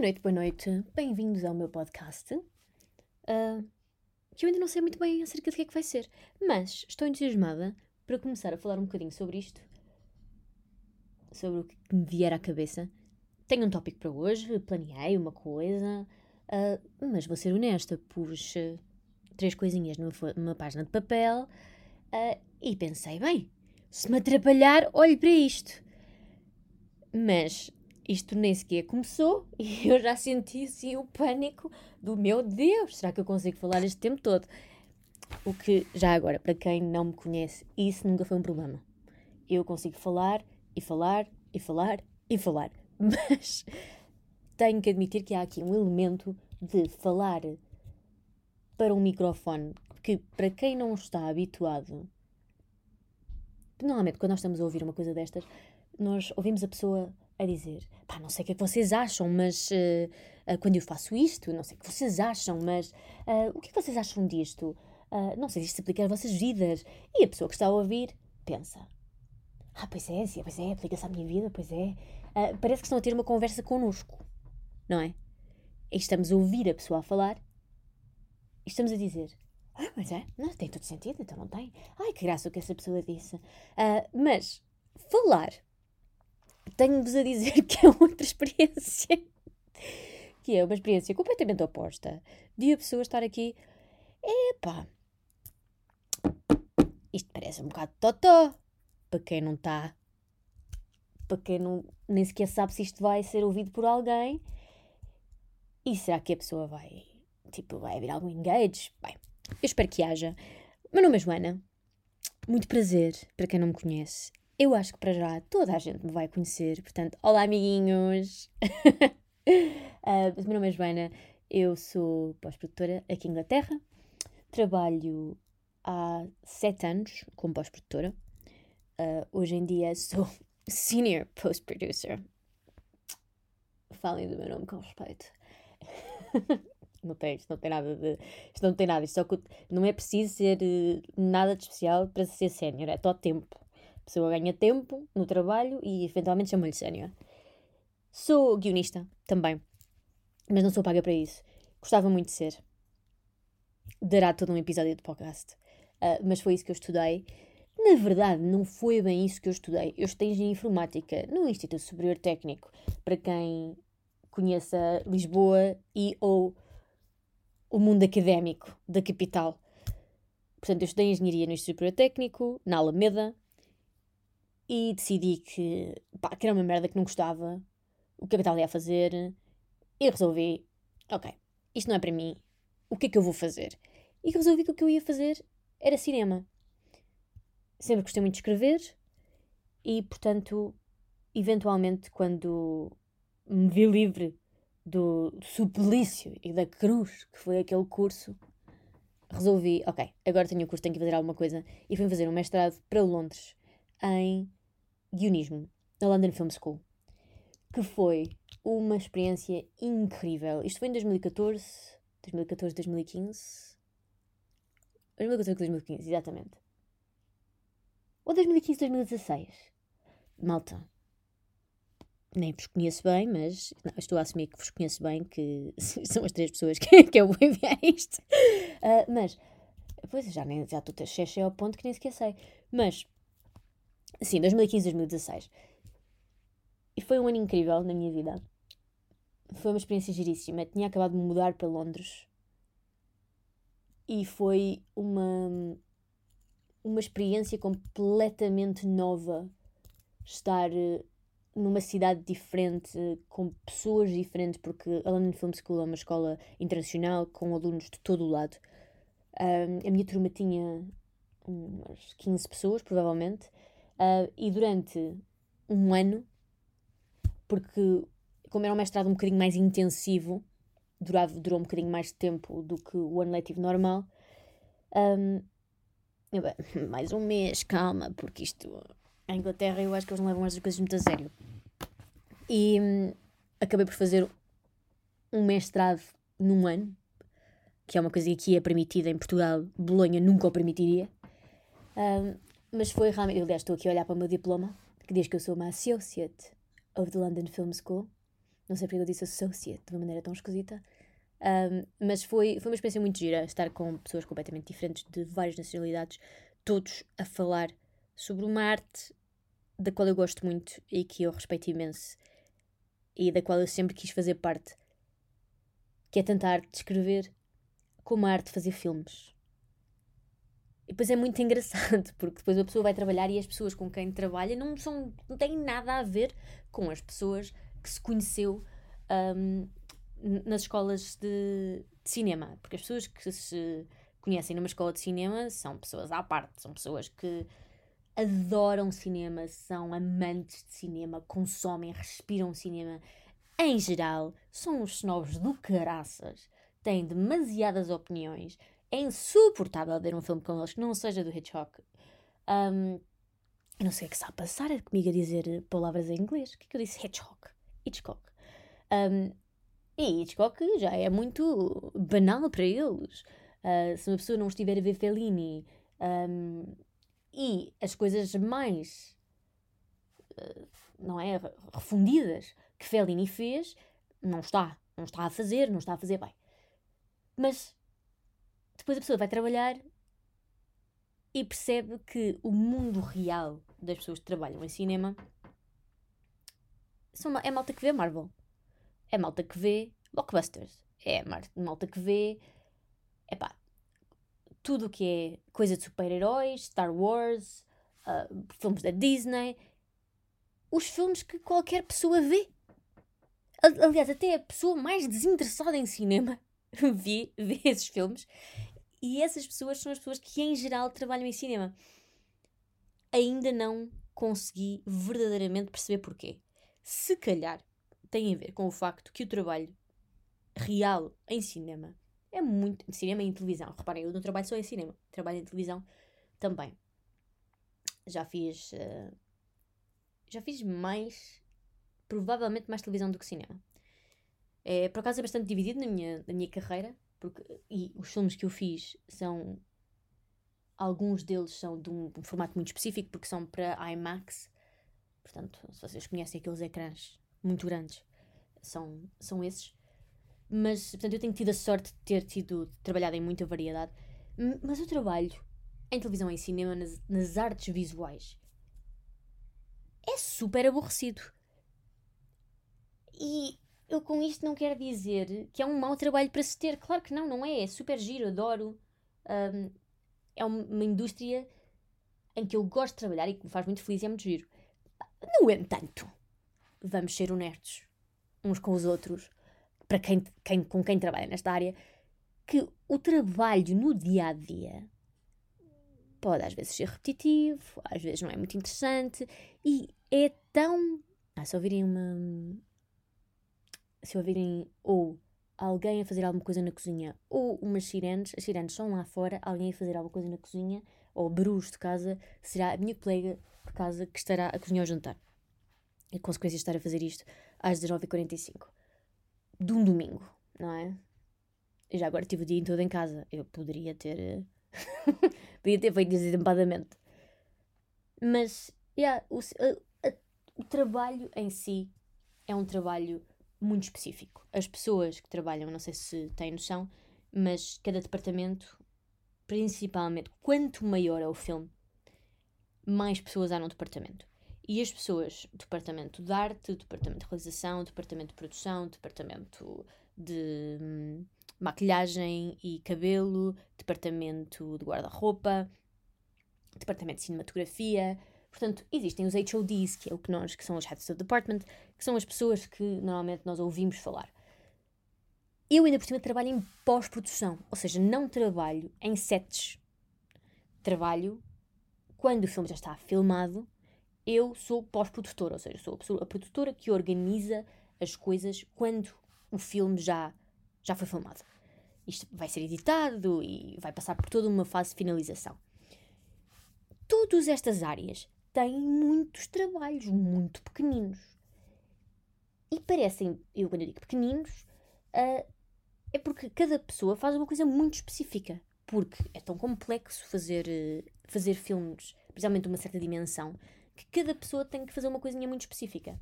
Boa noite, boa noite. Bem-vindos ao meu podcast. Uh, que eu ainda não sei muito bem acerca do que é que vai ser, mas estou entusiasmada para começar a falar um bocadinho sobre isto, sobre o que me vier à cabeça. Tenho um tópico para hoje, planeei uma coisa, uh, mas vou ser honesta, pus uh, três coisinhas numa, numa, página de papel e pensei, bem, se me atrapalhar, olhe para isto. Mas isto nem sequer começou e eu já senti assim o pânico do meu Deus, será que eu consigo falar este tempo todo? O que, já agora, para quem não me conhece, isso nunca foi um problema. Eu consigo falar e falar e falar e falar, mas tenho que admitir que há aqui um elemento de falar para um microfone que, para quem não está habituado, normalmente quando nós estamos a ouvir uma coisa destas, nós ouvimos a pessoa a dizer: pá, não sei o que é que vocês acham, mas uh, uh, quando eu faço isto, não sei o que vocês acham, mas uh, o que é que vocês acham disto? não sei se isto se aplica às vossas vidas. E a pessoa que está a ouvir pensa: ah, pois é, sim, pois é, aplica-se à minha vida, pois é. parece que estão a ter uma conversa connosco, não é? E estamos a ouvir a pessoa a falar e estamos a dizer: ah, mas é, não, tem todo sentido, então não tem. Ai, que graça o que essa pessoa disse. mas falar tenho-vos a dizer que é outra experiência. que é uma experiência completamente oposta de a pessoa estar aqui. Epá, isto parece um bocado totó. Para quem não está. Para quem não, nem sequer sabe se isto vai ser ouvido por alguém. E será que a pessoa vai. Tipo, vai haver algum engage? Bem, eu espero que haja. Meu nome é Joana. Muito prazer, para quem não me conhece. Eu acho que para já toda a gente me vai conhecer, portanto, olá amiguinhos! uh, meu nome é Joana, eu sou pós-produtora aqui em Inglaterra, trabalho há sete anos como pós-produtora, uh, hoje em dia sou senior post-producer. Falem do meu nome com respeito. não tem, isto não tem nada de. Isto não tem nada, isto só não é preciso ser uh, nada de especial para ser sénior, é todo tempo pessoa ganha tempo no trabalho e eventualmente chama-lhe sénior. Sou guionista também, mas não sou paga para isso. Gostava muito de ser. Dará todo um episódio de podcast. Uh, mas foi isso que eu estudei. Na verdade, não foi bem isso que eu estudei. Eu estudei engenharia informática no Instituto Superior Técnico. Para quem conheça Lisboa e ou o mundo académico da capital. Portanto, eu estudei engenharia no Instituto Superior Técnico, na Alameda, e decidi que, pá, que era uma merda que não gostava, o que é que eu estava a fazer, e resolvi, ok, isto não é para mim, o que é que eu vou fazer? E resolvi que o que eu ia fazer era cinema. Sempre gostei muito de escrever e, portanto, eventualmente, quando me vi livre do, do suplício e da cruz que foi aquele curso, resolvi, ok, agora tenho o curso, tenho que fazer alguma coisa, e fui fazer um mestrado para Londres em guionismo na London Film School, que foi uma experiência incrível. Isto foi em 2014, 2014, 2015. 2014, 2015, exatamente. Ou 2015, 2016. Malta. Nem vos conheço bem, mas não, estou a assumir que vos conheço bem, que são as três pessoas que, que eu vou enviar isto. Uh, mas, pois já, nem, já estou a ao ponto que nem sequer sei. Mas, Sim, 2015, 2016. E foi um ano incrível na minha vida. Foi uma experiência giríssima. Tinha acabado de mudar para Londres. E foi uma, uma experiência completamente nova. Estar eh, numa cidade diferente, com pessoas diferentes, porque a London Film School é uma escola internacional com alunos de todo o lado. Um, a minha turma tinha umas 15 pessoas, provavelmente. Uh, e durante um ano, porque como era um mestrado um bocadinho mais intensivo, durava, durou um bocadinho mais de tempo do que o ano letivo normal. Um, eu, mais um mês, calma, porque isto, a Inglaterra, eu acho que eles não levam estas coisas muito a sério. E um, acabei por fazer um mestrado num ano, que é uma coisa que aqui é permitida em Portugal, Bolonha nunca o permitiria. Um, mas foi realmente. aliás, estou aqui a olhar para o meu diploma, que diz que eu sou uma Associate of the London Film School. Não sei porque eu disse associate de uma maneira tão esquisita. Um, mas foi, foi uma experiência muito gira estar com pessoas completamente diferentes, de várias nacionalidades, todos a falar sobre uma arte da qual eu gosto muito e que eu respeito imenso e da qual eu sempre quis fazer parte, que é tentar descrever como a arte de fazer filmes. E depois é muito engraçado, porque depois a pessoa vai trabalhar e as pessoas com quem trabalha não, são, não têm nada a ver com as pessoas que se conheceu um, nas escolas de, de, cinema. Porque as pessoas que se conhecem numa escola de cinema são pessoas à parte, são pessoas que adoram cinema, são amantes de cinema, consomem, respiram cinema. Em geral, são os snobs do caraças, têm demasiadas opiniões. É insuportável ver um filme com eles que não seja do Hitchcock. Um, não sei o que está a passar comigo a dizer palavras em inglês. O que é que eu disse? Hitchcock. Hitchcock. Um, e Hitchcock já é muito banal para eles. Uh, se uma pessoa não estiver a ver Fellini um, e as coisas mais, uh, não é, refundidas que Fellini fez, não está. Não está a fazer, não está a fazer bem. Mas depois a pessoa vai trabalhar e percebe que o mundo real das pessoas que trabalham em cinema são, é malta que vê Marvel. É malta que vê blockbusters. É malta que vê. Tudo o que é coisa de super-heróis, Star Wars, uh, filmes da Disney. Os filmes que qualquer pessoa vê. Aliás, até a pessoa mais desinteressada em cinema vê, vê esses filmes. E essas pessoas são as pessoas que, em geral, trabalham em cinema. Ainda não consegui verdadeiramente perceber porquê. Se calhar tem a ver com o facto que o trabalho real em cinema é muito. Cinema e em televisão. Reparem, eu não trabalho só em cinema, trabalho em televisão também. Já fiz. Uh, já fiz mais. Provavelmente mais televisão do que cinema. É, por acaso é bastante dividido na minha, na minha carreira, porque, e os filmes que eu fiz são. Alguns deles são de um, um formato muito específico, porque são para IMAX. Portanto, se vocês conhecem aqueles ecrãs muito grandes, são, são esses. Mas, portanto, eu tenho tido a sorte de ter tido, trabalhado em muita variedade. Mas eu trabalho em televisão e em cinema, nas, nas artes visuais. É super aborrecido. E eu com isto não quero dizer que é um mau trabalho para se ter. Claro que não, não é. É super giro, adoro. Um, é uma indústria em que eu gosto de trabalhar e que me faz muito feliz e é muito giro. No entanto, vamos ser honestos uns com os outros para quem, quem, com quem trabalha nesta área, que o trabalho no dia a dia pode às vezes ser repetitivo, às vezes não é muito interessante e é tão. Ah, se ouvirem uma. Se ouvirem ou alguém a fazer alguma coisa na cozinha ou umas sirenes, as sirenes são lá fora, alguém a fazer alguma coisa na cozinha ou barulhos de casa, será a minha colega de casa que estará a cozinhar o jantar. E a consequência de estar a fazer isto às 19h45 de um domingo, não é? Eu já agora tive o dia todo em casa. Eu poderia ter. Eh, poderia ter feito desempadamente. Mas, yeah, o, a, o trabalho em si é um trabalho muito específico. As pessoas que trabalham, não sei se têm noção, mas cada departamento, principalmente, quanto maior é o filme, mais pessoas há no departamento. E as pessoas, departamento de arte, departamento de realização, departamento de produção, departamento de hum, maquilhagem e cabelo, departamento de guarda-roupa, departamento de cinematografia. Portanto, existem os HODs, que é o que nós, que são os Heads of Department, que são as pessoas que normalmente nós ouvimos falar. Eu ainda por cima trabalho em pós-produção, ou seja, não trabalho em sets. Trabalho quando o filme já está filmado eu sou pós-produtora, ou seja, sou a, produtora que organiza as coisas quando o filme já, já foi filmado. Isto vai ser editado e vai passar por toda uma fase de finalização. Todas estas áreas têm muitos trabalhos muito pequeninos. E parecem, eu quando digo pequeninos, uh, é porque cada pessoa faz uma coisa muito específica. Porque é tão complexo fazer, uh, fazer filmes, principalmente de uma certa dimensão, que cada pessoa tem que fazer uma coisinha muito específica.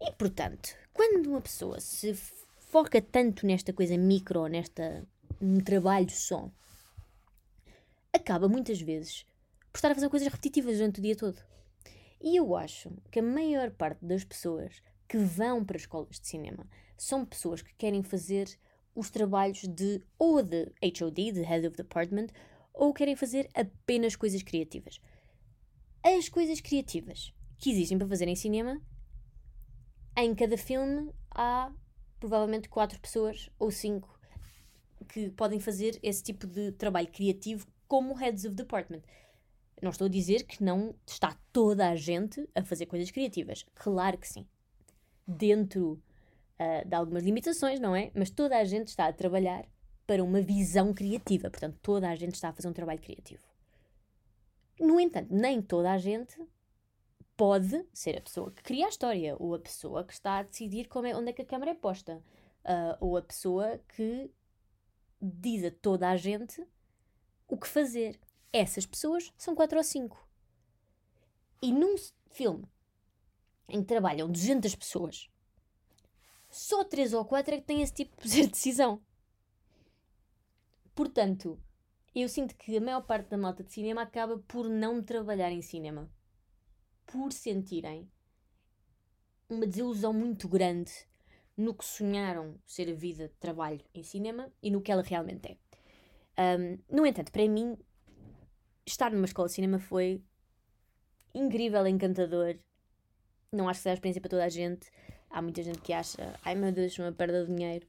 E portanto, quando uma pessoa se foca tanto nesta coisa micro, nesta um trabalho só, acaba muitas vezes por estar a fazer coisas repetitivas durante o dia todo. E eu acho que a maior parte das pessoas que vão para escolas de cinema são pessoas que querem fazer os trabalhos de ou de HOD, de Head of Department, ou querem fazer apenas coisas criativas. As coisas criativas que existem para fazer em cinema, em cada filme há provavelmente quatro pessoas ou cinco que podem fazer esse tipo de trabalho criativo como Heads of Department. Não estou a dizer que não está toda a gente a fazer coisas criativas. Claro que sim. Dentro uh, de algumas limitações, não é? Mas toda a gente está a trabalhar para uma visão criativa. Portanto, toda a gente está a fazer um trabalho criativo. No entanto, nem toda a gente pode ser a pessoa que cria a história, ou a pessoa que está a decidir como é, onde é que a câmera é posta, uh, ou a pessoa que diz a toda a gente o que fazer. Essas pessoas são quatro ou cinco. E num filme em que trabalham 200 pessoas, só três ou quatro é que têm esse tipo de decisão. Portanto, eu sinto que a maior parte da malta de cinema acaba por não trabalhar em cinema. Por sentirem uma desilusão muito grande no que sonharam ser a vida de trabalho em cinema e no que ela realmente é. Um, no entanto, para mim, estar numa escola de cinema foi incrível, encantador. Não acho que seja a experiência para toda a gente. Há muita gente que acha, ai meu Deus, uma perda de dinheiro.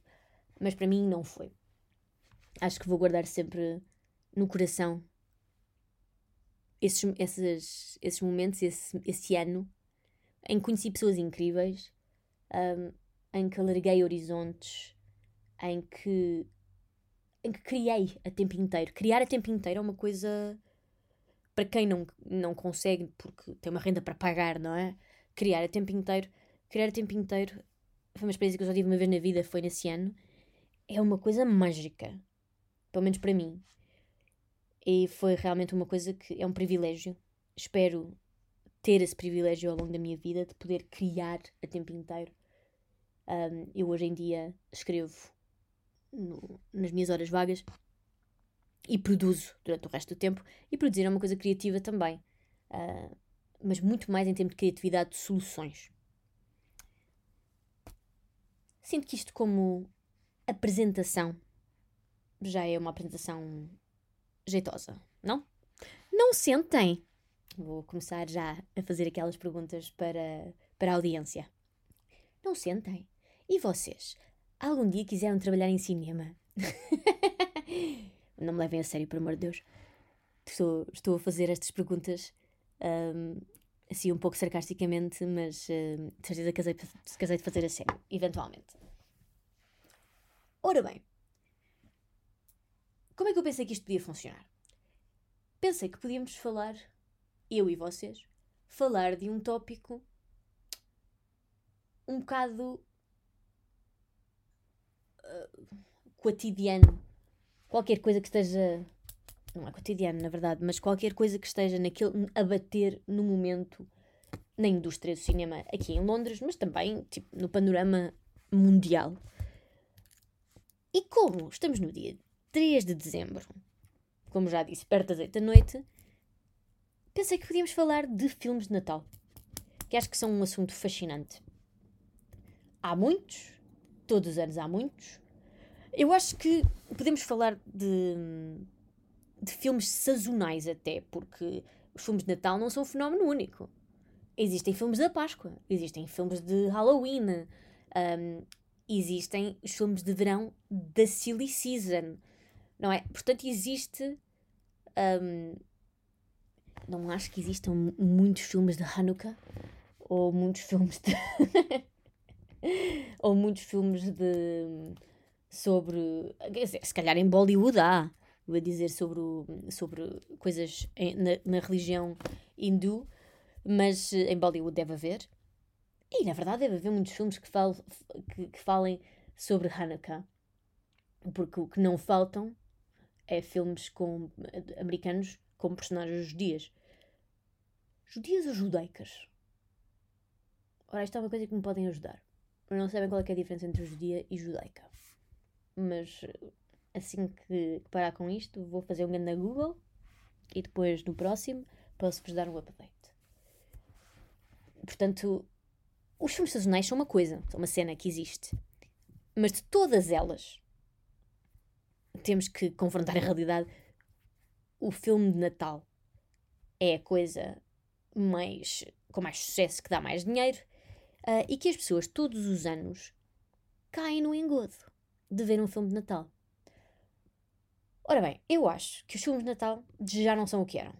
Mas para mim não foi. Acho que vou guardar sempre no coração esses, esses, esses momentos, esse, esse ano em que conheci pessoas incríveis, um, em que alarguei horizontes, em que em que criei a tempo inteiro. Criar a tempo inteiro é uma coisa para quem não, não consegue, porque tem uma renda para pagar, não é? Criar a tempo inteiro. Criar a tempo inteiro foi uma experiência que eu só tive uma vez na vida, foi nesse ano. É uma coisa mágica. Pelo menos para mim. E foi realmente uma coisa que é um privilégio. Espero ter esse privilégio ao longo da minha vida de poder criar a tempo inteiro. Um, eu hoje em dia escrevo no, nas minhas horas vagas e produzo durante o resto do tempo. E produzir é uma coisa criativa também, uh, mas muito mais em termos de criatividade de soluções. Sinto que isto, como apresentação, já é uma apresentação jeitosa, não? Não sentem? Vou começar já a fazer aquelas perguntas para, para a audiência. Não sentem? E vocês? Algum dia quiseram trabalhar em cinema? Não me levem a sério, por amor de Deus. Estou, estou a fazer estas perguntas um, assim um pouco sarcasticamente, mas uh, de certeza casei, casei de fazer a sério, eventualmente. Ora bem, como é que eu pensei que isto podia funcionar? Pensei que podíamos falar, eu e vocês, falar de um tópico um bocado cotidiano, qualquer coisa que esteja. Não é cotidiano, na verdade, mas qualquer coisa que esteja naquele, a bater no momento na indústria do cinema aqui em Londres, mas também tipo, no panorama mundial. E como estamos no dia 3 de dezembro, como já disse, perto das 8 da noite, pensei que podíamos falar de filmes de Natal, que acho que são um assunto fascinante. Há muitos, todos os anos há muitos, eu acho que podemos falar de, de filmes sazonais até, porque os filmes de Natal não são um fenómeno único. Existem filmes da Páscoa, existem filmes de Halloween, um, existem os filmes de verão da Silly Season, não é? Portanto, existe. Um, não acho que existam muitos filmes de Hanukkah ou muitos filmes de. ou muitos filmes de sobre. Se calhar em Bollywood há. A dizer sobre, sobre coisas na, na religião hindu, mas em Bollywood deve haver. E na verdade deve haver muitos filmes que, fal, que, que falem sobre Hanukkah. Porque o que não faltam é filmes com americanos com personagens judias. Judias ou judaicas? Ora, isto é uma coisa que me podem ajudar. Não sabem qual é, é a diferença entre judia e judaica. Mas assim que, parar com isto, vou fazer um grande Google e depois no próximo posso-vos dar um update. Portanto, os filmes sazonais são uma coisa, são uma cena que existe. Mas de todas elas, temos que confrontar a realidade. O filme de Natal é a coisa mais com mais sucesso, que dá mais dinheiro, uh, e que as pessoas todos os anos caem no engodo de ver um filme de Natal. Ora bem, eu acho que os filmes de Natal já não são o que eram.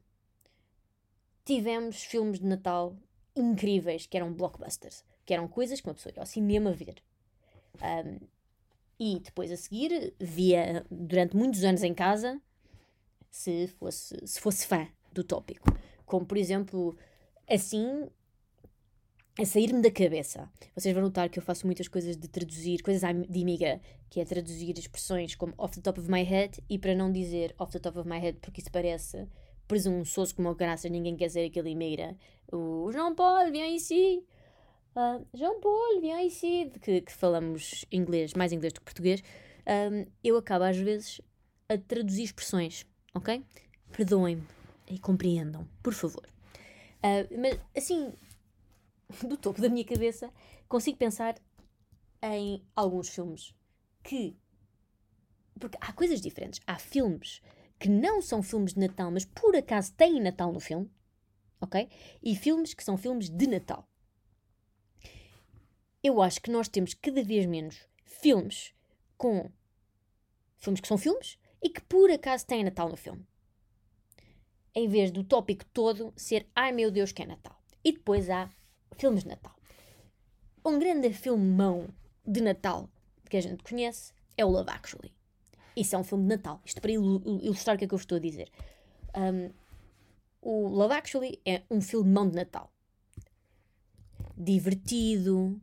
Tivemos filmes de Natal incríveis que eram blockbusters, que eram coisas que uma pessoa ia ao cinema ver. Um, e depois a seguir via durante muitos anos em casa se fosse, se fosse fã do tópico. Como por exemplo, assim a sair-me da cabeça. Vocês vão notar que eu faço muitas coisas de traduzir, coisas de imiga, que é traduzir expressões como off the top of my head e para não dizer off the top of my head porque isso parece presunçoso como graças, ninguém quer ser aquele imigra. O João Paulo, vem ici. Uh, João Paulo, vem ici. Que, que falamos inglês, mais inglês do que português. Um, eu acabo às vezes a traduzir expressões, ok? Perdoem-me e compreendam, por favor. Uh, mas assim, do topo da minha cabeça, consigo pensar em alguns filmes que. Porque há coisas diferentes. Há filmes que não são filmes de Natal, mas por acaso têm Natal no filme, ok? E filmes que são filmes de Natal. Eu acho que nós temos cada vez menos filmes com. filmes que são filmes e que por acaso têm Natal no filme. Em vez do tópico todo ser ai meu Deus que é Natal. E depois há filmes de Natal. Um grande filmão de Natal que a gente conhece é o Love Actually. Isso é um filme de Natal. Isto para ilustrar o que é que eu estou a dizer. Um, o Love Actually é um filmão de Natal. Divertido,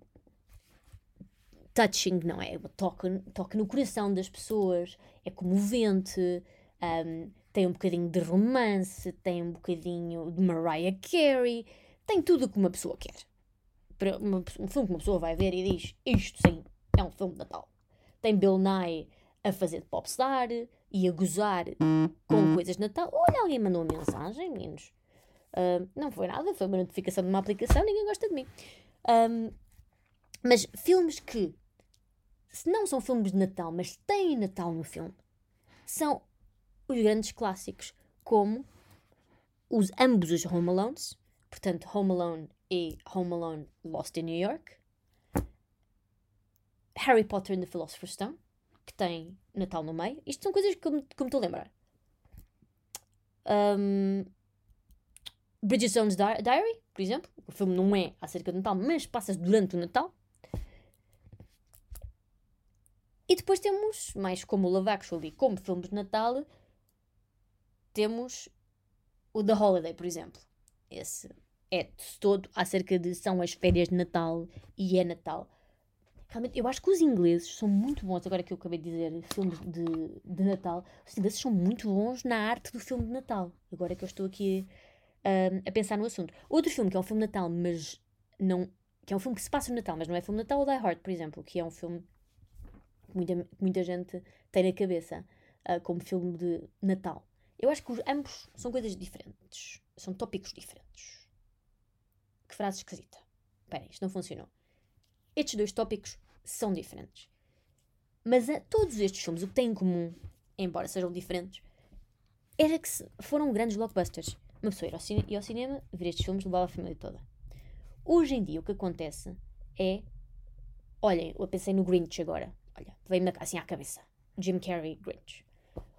touching, não é? Toca, toca no coração das pessoas, é comovente, um, tem um bocadinho de romance, tem um bocadinho de Mariah Carey, tem tudo o que uma pessoa quer. Uma, um filme que uma pessoa vai ver e diz: Isto sim, é um filme de Natal. Tem Bill Nye a fazer de popstar e a gozar com coisas de Natal. Olha, alguém mandou uma mensagem, meninos. Uh, não foi nada, foi uma notificação de uma aplicação, ninguém gosta de mim. Um, mas filmes que, se não são filmes de Natal, mas têm Natal no filme, são os grandes clássicos, como os, ambos os Home Alones, portanto, Home Alone e Home Alone Lost in New York, Harry Potter and the Philosopher's Stone, que tem Natal no meio. Isto são coisas que, me, que me estou a lembrar. Um, Bridget Jones' Diary, por exemplo. O filme não é acerca de Natal, mas passa-se durante o Natal. E depois temos, mais como o Love Actually, como filmes de Natal, temos o The Holiday, por exemplo. Esse é todo acerca de são as férias de Natal e é Natal. Realmente, eu acho que os ingleses são muito bons, agora que eu acabei de dizer filmes de, de Natal, os ingleses são muito bons na arte do filme de Natal. Agora que eu estou aqui uh, a pensar no assunto. Outro filme que é um filme de Natal, mas não. que é um filme que se passa no Natal, mas não é filme de Natal, o Die Hard, por exemplo, que é um filme que muita, muita gente tem na cabeça uh, como filme de Natal. Eu acho que os, ambos são coisas diferentes. São tópicos diferentes. Que frase esquisita. Espera, isto não funcionou. Estes dois tópicos são diferentes. Mas a todos estes filmes, o que têm em comum, embora sejam diferentes, era que foram grandes blockbusters. Uma pessoa ia ao cinema, ver estes filmes, levava a família toda. Hoje em dia, o que acontece é. Olhem, eu pensei no Grinch agora. Olha, veio-me assim à cabeça. Jim Carrey, Grinch.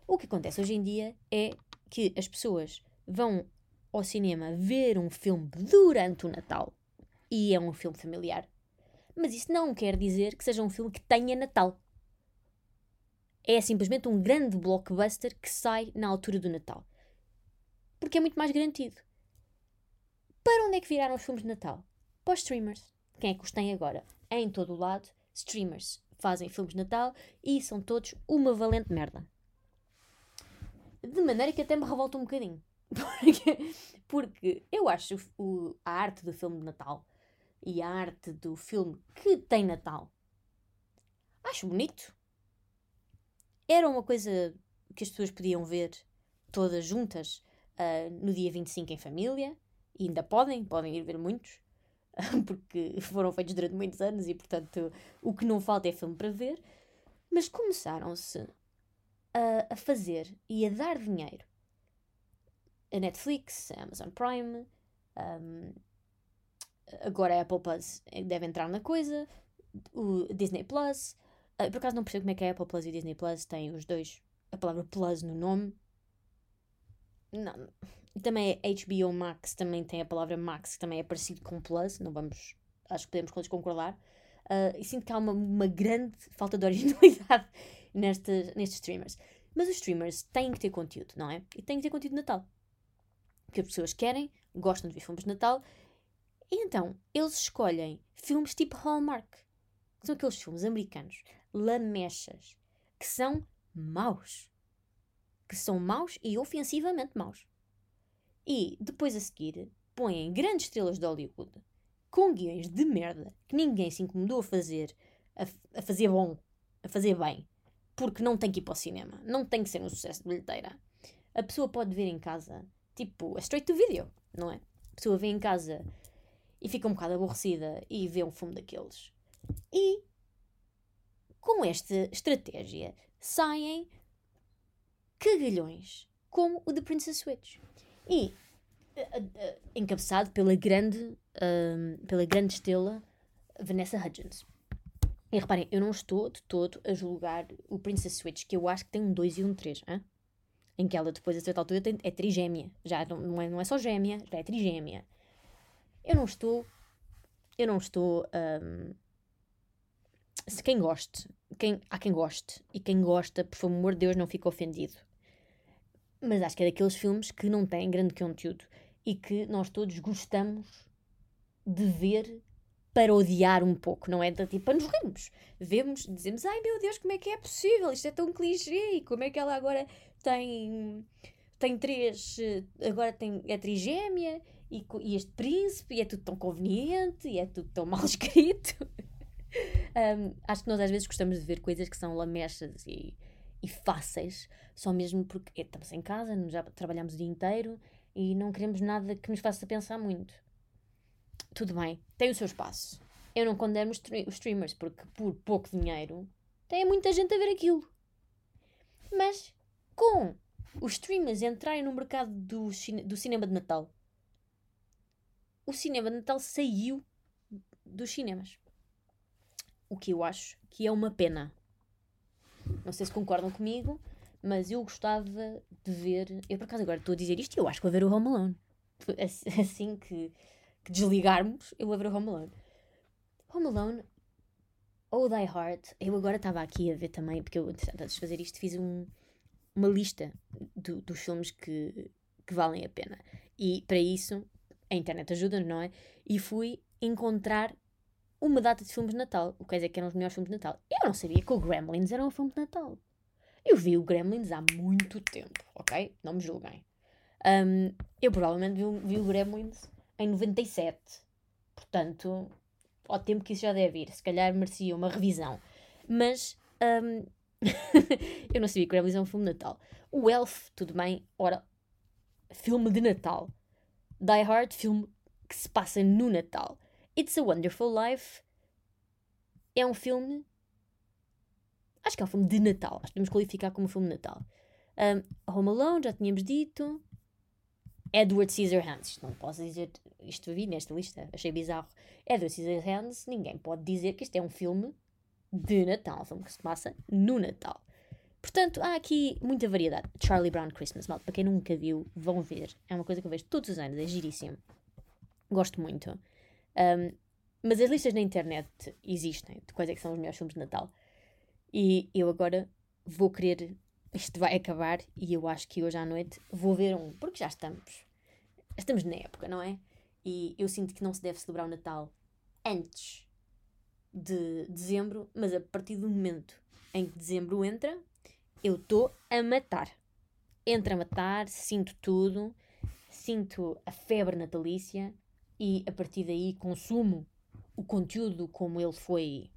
O que acontece hoje em dia é que as pessoas vão ao cinema ver um filme durante o Natal e é um filme familiar mas isso não quer dizer que seja um filme que tenha Natal. É simplesmente um grande blockbuster que sai na altura do Natal. Porque é muito mais garantido. Para onde é que viraram os filmes de Natal? Para os streamers. Quem é que os tem agora? Em todo o lado, streamers fazem filmes de Natal e são todos uma valente merda. De maneira que até me revolta um bocadinho. Porque, porque eu acho o, a arte do filme de Natal e a arte do filme que tem Natal. Acho bonito. Era uma coisa que as pessoas podiam ver todas juntas uh, no dia 25 em família, e ainda podem, podem ir ver muitos, porque foram feitos durante muitos anos e, portanto, o que não falta é filme para ver. Mas começaram-se a, a fazer e a dar dinheiro a Netflix, a Amazon Prime, um, agora a Apple Plus deve entrar na coisa, o Disney Plus. Uh, por acaso não percebo como é que a Apple Plus e o Disney Plus têm os dois a palavra Plus no nome. Não. Também é HBO Max, também tem a palavra Max, que também é parecido com Plus, não vamos. Acho que podemos todos concordar. Uh, e sinto que há uma, uma grande falta de originalidade nestes, nestes streamers. Mas os streamers têm que ter conteúdo, não é? E têm que ter conteúdo de Natal. Que as pessoas querem, gostam de ver filmes de Natal. E então, eles escolhem filmes tipo Hallmark. Que são aqueles filmes americanos, lamechas, que são maus. Que são maus e ofensivamente maus. E depois a seguir põem grandes estrelas de Hollywood com guiões de merda que ninguém se incomodou a fazer, a, a, fazer bom, a fazer bem, porque não tem que ir para o cinema, não tem que ser um sucesso de bilheteira. A pessoa pode ver em casa, tipo, a straight to video, não é? A pessoa vê em casa e fica um bocado aborrecida e vê um filme daqueles. E com esta estratégia saem cagalhões como o The Princess Switch. E uh, uh, encabeçado pela grande, uh, pela grande estrela Vanessa Hudgens. E reparem, eu não estou de todo a julgar o Princess Switch, que eu acho que tem um 2 e um 3, hein? Em que ela depois a certa altura tem, é trigêmea. Já não, é, não é só gêmea, já é trigêmea. Eu não estou. Eu não estou. Um, se quem goste, quem, há quem goste, e quem gosta, por favor de Deus, não fica ofendido. Mas acho que é daqueles filmes que não têm grande conteúdo e que nós todos gostamos de ver para odiar um pouco, não é? Tipo, para nos rirmos. Vemos, dizemos, ai meu Deus, como é que é possível? Isto é tão clichê. E como é que ela agora tem, tem três, agora tem, é trigêmea e, e este príncipe e é tudo tão conveniente e é tudo tão mal escrito. um, acho que nós às vezes gostamos de ver coisas que são lamechas e, e fáceis, só mesmo porque estamos em casa, já trabalhamos o dia inteiro e não queremos nada que nos faça pensar muito. Tudo bem, tem o seu espaço. Eu não condeno os, os streamers porque por pouco dinheiro tem muita gente a ver aquilo. Mas com os streamers entrarem no mercado do, do cinema de Natal, o cinema de Natal saiu dos cinemas. O que eu acho que é uma pena. Não sei se concordam comigo, mas eu gostava de ver. Eu por acaso agora estou a dizer isto e eu acho que vou ver o Home Alone. Assim que, que desligarmos, eu vou ver o Home Alone. Home Alone ou Die Hard. Eu agora estava aqui a ver também, porque eu, antes de fazer isto, fiz um, uma lista do, dos filmes que, que valem a pena. E para isso, a internet ajuda-nos, não é? E fui encontrar uma data de filmes de Natal. O que dizer que eram os melhores filmes de Natal. Eu não sabia que o Gremlins era um filme de Natal. Eu vi o Gremlins há muito tempo, ok? Não me julguem. Um, eu provavelmente vi, vi, o Gremlins em 97. Portanto, ao tempo que isso já deve ir, se calhar merecia uma revisão. Mas um, eu não sabia que Gremlins é um filme de Natal. O Elf, tudo bem. Ora, filme de Natal. Die Hard, filme que se passa no Natal. It's a Wonderful Life é um filme. Acho que é um filme de Natal. Acho que podemos qualificar como filme de Natal. Um, Home Alone, já tínhamos dito. Edward Scissorhands. Não posso dizer. Isto vi nesta lista. Achei bizarro. Edward Scissorhands. Ninguém pode dizer que isto é um filme de Natal. Um filme que se passa no Natal. Portanto, há aqui muita variedade. Charlie Brown Christmas, mal, para quem nunca viu, vão ver. É uma coisa que eu vejo todos os anos, é giríssimo. Gosto muito. Um, mas as listas na internet existem de quais é que são os melhores filmes de Natal. E eu agora vou querer. Isto vai acabar e eu acho que hoje à noite vou ver um, porque já estamos. Estamos na época, não é? E eu sinto que não se deve celebrar o Natal antes de dezembro, mas a partir do momento em que dezembro entra, eu estou a matar. Entra a matar, sinto tudo, sinto a febre natalícia e a partir daí consumo o conteúdo como ele foi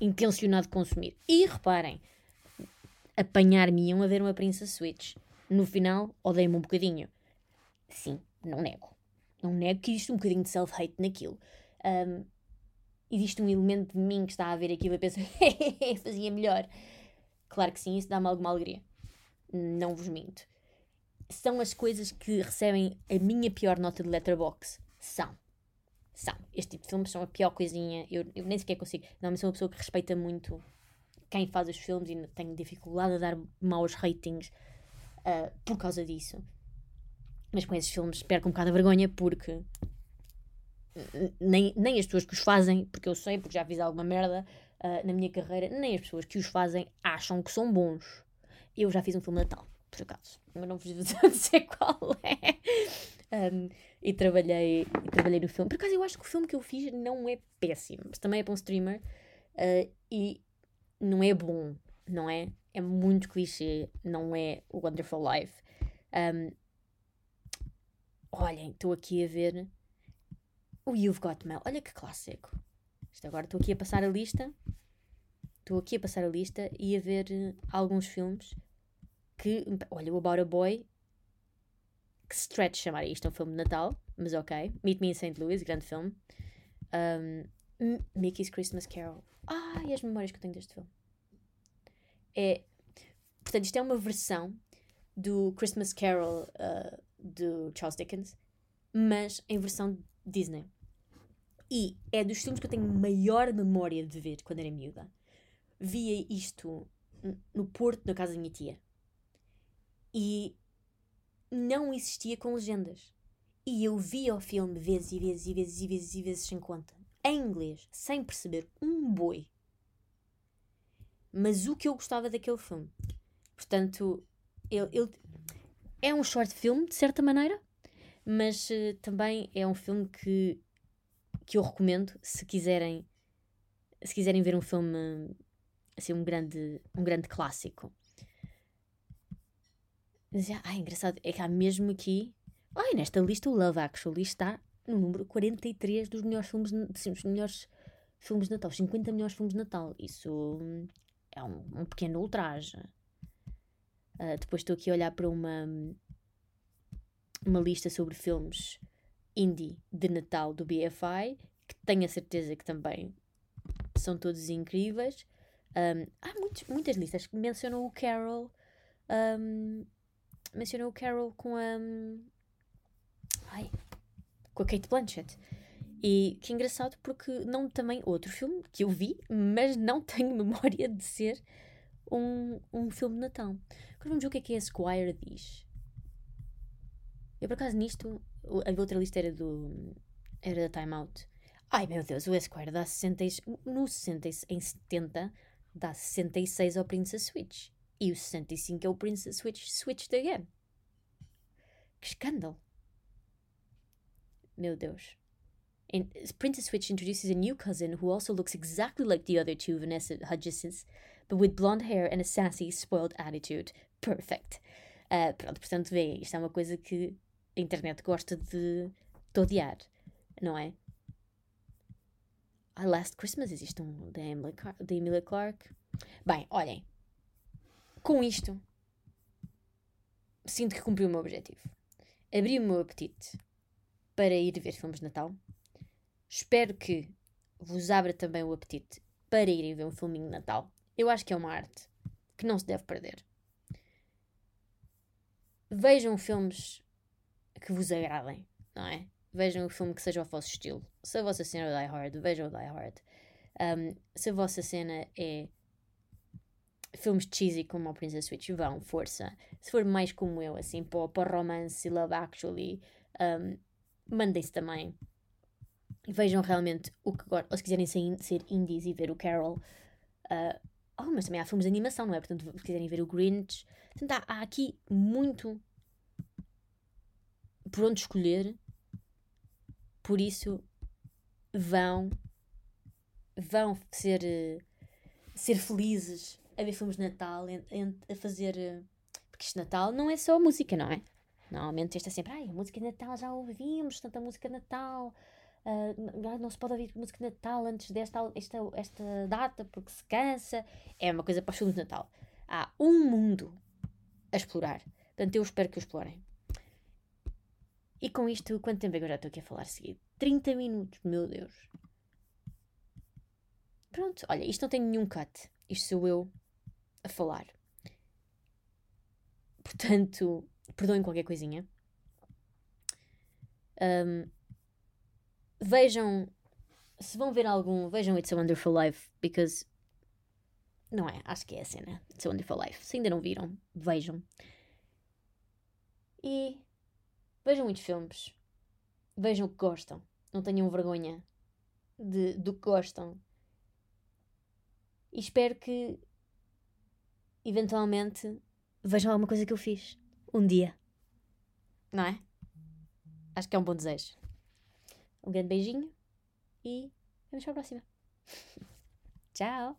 intencionado consumir. E reparem, apanhar-me-iam a ver uma Princess Switch. No final, odeio-me um bocadinho. Sim, não nego. Não nego que existe um bocadinho de self-hate naquilo. Um, existe um elemento de mim que está a ver aquilo e pensa, fazia melhor. Claro que sim, isso dá-me alguma alegria. Não vos minto. São as coisas que recebem a minha pior nota de letterbox. São. São. Este tipo de filmes são a pior coisinha. Eu, eu nem sequer consigo. Não, sou uma pessoa que respeita muito quem faz os filmes e tenho dificuldade a dar maus ratings uh, por causa disso. Mas com esses filmes perco um bocado a vergonha porque nem, nem as pessoas que os fazem, porque eu sei, porque já fiz alguma merda uh, na minha carreira, nem as pessoas que os fazem acham que são bons. Eu já fiz um filme de Natal, por acaso, mas não vos vou dizer qual é. Um, e, trabalhei, e trabalhei no filme. Por acaso, eu acho que o filme que eu fiz não é péssimo, mas também é para um streamer uh, e não é bom, não é? É muito clichê, não é o Wonderful Life. Um, olhem, estou aqui a ver o You've Got Mail. Olha que clássico. Isto agora estou aqui a passar a lista. Estou aqui a passar a lista e a ver uh, alguns filmes que. Olha, o About a Boy. Que stretch chamar isto é um filme de Natal, mas ok. Meet Me in St. Louis, grande filme. Um, Mickey's Christmas Carol. Ah, e as memórias que eu tenho deste filme. É. Portanto, isto é uma versão do Christmas Carol uh, do Charles Dickens, mas em versão Disney. E é dos filmes que eu tenho maior memória de ver quando era miúda. Via isto no Porto, na casa da minha tia. E não existia com legendas. E eu via o filme vezes e vezes e vezes e vezes e vezes sem conta. Em inglês, sem perceber um boi. Mas o que eu gostava daquele filme. Portanto, ele, ele é um short film, de certa maneira, mas uh, também é um filme que, que eu recomendo se quiserem se quiserem ver um filme assim um grande um grande clássico. Ah, engraçado é que há mesmo aqui ai, nesta lista o Love Actually está no número 43 dos melhores filmes dos melhores filmes de Natal 50 melhores filmes de Natal. Isso é um, um pequeno ultraje. Uh, depois estou aqui a olhar para uma uma lista sobre filmes indie de Natal do BFI, que tenho a certeza que também são todos incríveis. Um, há muitos, muitas listas que mencionam o Carol. Um, mencionam o Carol com a. Ai, com a Kate Blanchett. E que engraçado porque não também outro filme que eu vi, mas não tenho memória de ser um, um filme de Natal. Agora vamos ver o que é que a Squire diz. Eu por acaso nisto, a outra lista era do. era da Time Out. Ai meu Deus, o Esquire dá 60. No 60, em 70, dá 66 ao Princess Switch. E o 65 é o Princess Switch Switched Again. Que escândalo! Meu Deus. In, Princess Switch introduces a new cousin who also looks exactly like the other two Vanessa Hudgens, but with blonde hair and a sassy, spoiled attitude. Perfect. Uh, pronto, portanto, vê, isto é uma coisa que a internet gosta de, de odiar, não é? A Last Christmas existe um da Emily, da Clarke. Bem, olhem, com isto sinto que cumpri o meu objetivo. Abri o meu apetite para ir ver filmes de Natal. Espero que vos abra também o apetite para irem ver um filminho de Natal. Eu acho que é uma arte que não se deve perder. Vejam filmes que vos agradem, não é? Vejam o filme que seja o vosso estilo. Se a vossa cena é Die Hard, vejam o Die Hard. Um, se a vossa cena é filmes cheesy como o Princess Switch, vão, força. Se for mais como eu, assim, para, para romance e love actually, um, mandem-se também. Vejam realmente o que gostam. Ou se quiserem ser, ser indies e ver o Carol. Uh, oh, mas também há filmes de animação, não é? Portanto, se quiserem ver o Grinch. Portanto, há, há aqui muito por onde escolher. Por isso, vão vão ser ser felizes a ver filmes de Natal, a fazer porque isto de Natal não é só música, não é? Normalmente isto é sempre, ai, a música de Natal já ouvimos, tanta música de Natal, uh, não se pode ouvir música de Natal antes desta esta, esta data porque se cansa. É uma coisa para os filmes de Natal. Há um mundo a explorar. Portanto, eu espero que o explorem. E com isto, quanto tempo é que eu já estou aqui a falar seguido? 30 minutos, meu Deus. Pronto, olha, isto não tem nenhum cut. Isto sou eu a falar. Portanto, perdoem qualquer coisinha. Um, vejam, se vão ver algum, vejam It's a Wonderful Life, because não é, acho que é a cena. It's a Wonderful Life. Se ainda não viram, vejam. E vejam muitos filmes. Vejam o que gostam. Não tenham vergonha de, do que gostam. E espero que eventualmente vejam alguma coisa que eu fiz. Um dia. Não é? Acho que é um bom desejo. Um grande beijinho e vemos para a próxima. Tchau!